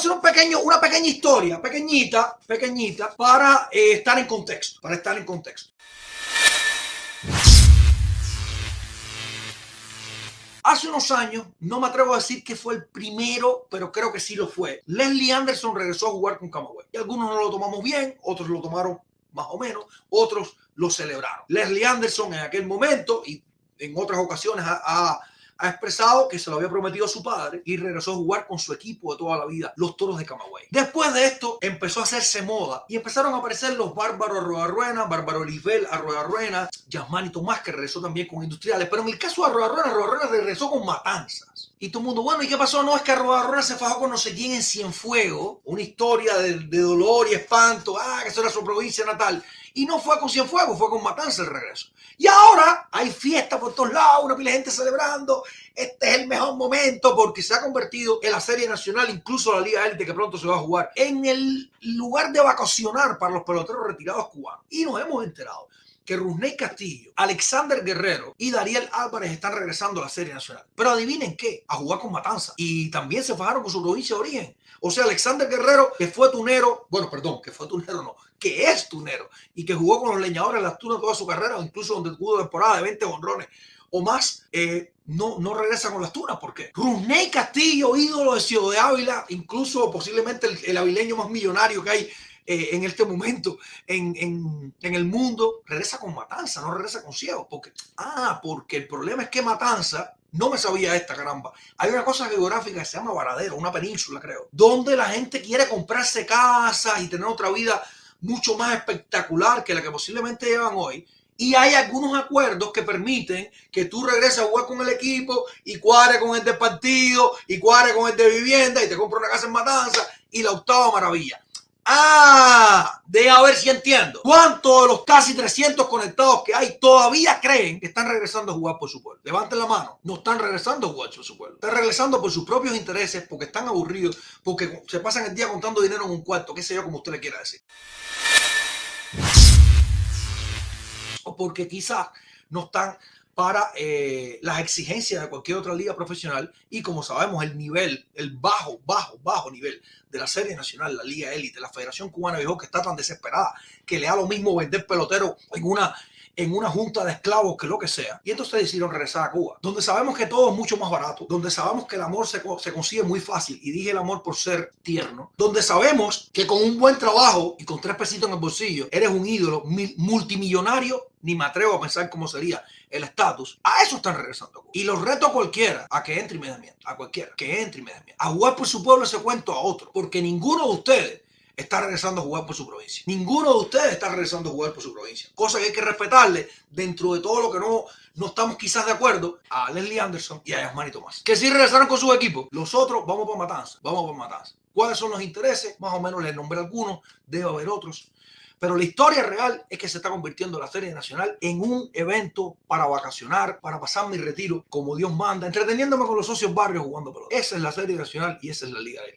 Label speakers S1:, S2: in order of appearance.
S1: hacer un pequeño, una pequeña historia, pequeñita, pequeñita, para eh, estar en contexto, para estar en contexto. Hace unos años, no me atrevo a decir que fue el primero, pero creo que sí lo fue. Leslie Anderson regresó a jugar con Camagüey. Y algunos no lo tomamos bien, otros lo tomaron más o menos, otros lo celebraron. Leslie Anderson en aquel momento y en otras ocasiones ha, ha expresado que se lo había prometido a su padre y regresó a jugar con su equipo de toda la vida, los Toros de Camagüey. Después de esto empezó a hacerse moda y empezaron a aparecer los Bárbaros Arroyarruena, Bárbaro Olivel Arroyarruena, Yasmani Tomás que regresó también con Industriales, pero en el caso de Arroyarruena, Arroyarruena regresó con Matanzas. Y todo el mundo, bueno, ¿y qué pasó? No, es que Arroyarruena se fajó con no sé quién en Cienfuegos, una historia de, de dolor y espanto, ah, que eso era su provincia natal. Y no fue con Cienfuegos, fue con Matanza el regreso. Y ahora hay fiesta por todos lados, una pila de gente celebrando. Este es el mejor momento porque se ha convertido en la Serie Nacional, incluso la Liga Élite que pronto se va a jugar, en el lugar de vacacionar para los peloteros retirados cubanos. Y nos hemos enterado que Rusney Castillo, Alexander Guerrero y Dariel Álvarez están regresando a la Serie Nacional. Pero adivinen qué, a jugar con Matanza. Y también se fajaron con su provincia de origen. O sea, Alexander Guerrero, que fue tunero, bueno, perdón, que fue tunero no, que es tunero y que jugó con los leñadores de las tunas toda su carrera, o incluso donde tuvo temporada de 20 honrones o más, eh, no, no regresa con las tunas. ¿Por qué? Rusney Castillo, ídolo de Ciudad de Ávila, incluso posiblemente el, el avileño más millonario que hay eh, en este momento en, en, el mundo, regresa con Matanza, no regresa con Ciego. Porque, ah, porque el problema es que Matanza, no me sabía esta caramba, hay una cosa geográfica que se llama Varadero, una península creo, donde la gente quiere comprarse casas y tener otra vida mucho más espectacular que la que posiblemente llevan hoy. Y hay algunos acuerdos que permiten que tú regreses a jugar con el equipo y cuadre con el partido y cuadre con el de vivienda y te compra una casa en Matanza y la octava maravilla. Ah, de a ver si entiendo. ¿Cuántos de los casi 300 conectados que hay todavía creen que están regresando a jugar por su pueblo? Levanten la mano. No están regresando a jugar por su pueblo. Están regresando por sus propios intereses, porque están aburridos, porque se pasan el día contando dinero en un cuarto, qué sé yo, como usted le quiera decir. O porque quizás no están para eh, las exigencias de cualquier otra liga profesional y como sabemos el nivel, el bajo, bajo, bajo nivel de la Serie Nacional, la Liga Élite, la Federación Cubana de que está tan desesperada que le da lo mismo vender pelotero en una en una junta de esclavos que lo que sea. Y entonces decidieron regresar a Cuba, donde sabemos que todo es mucho más barato, donde sabemos que el amor se, se consigue muy fácil, y dije el amor por ser tierno, donde sabemos que con un buen trabajo y con tres pesitos en el bolsillo, eres un ídolo multimillonario, ni me atrevo a pensar cómo sería el estatus. A eso están regresando. Y los reto a cualquiera a que entre y me dé miedo. A cualquiera, que entre y me dé miedo. A jugar por su pueblo ese cuento a otro. Porque ninguno de ustedes está regresando a jugar por su provincia. Ninguno de ustedes está regresando a jugar por su provincia. Cosa que hay que respetarle dentro de todo lo que no, no estamos quizás de acuerdo a Leslie Anderson y a Yasmani Tomás. Que sí regresaron con su equipo. Los otros vamos por matanza. Vamos por matanza. ¿Cuáles son los intereses? Más o menos les nombré algunos. Debe haber otros. Pero la historia real es que se está convirtiendo la Serie Nacional en un evento para vacacionar, para pasar mi retiro como Dios manda, entreteniéndome con los socios barrios jugando pelota. Esa es la Serie Nacional y esa es la Liga de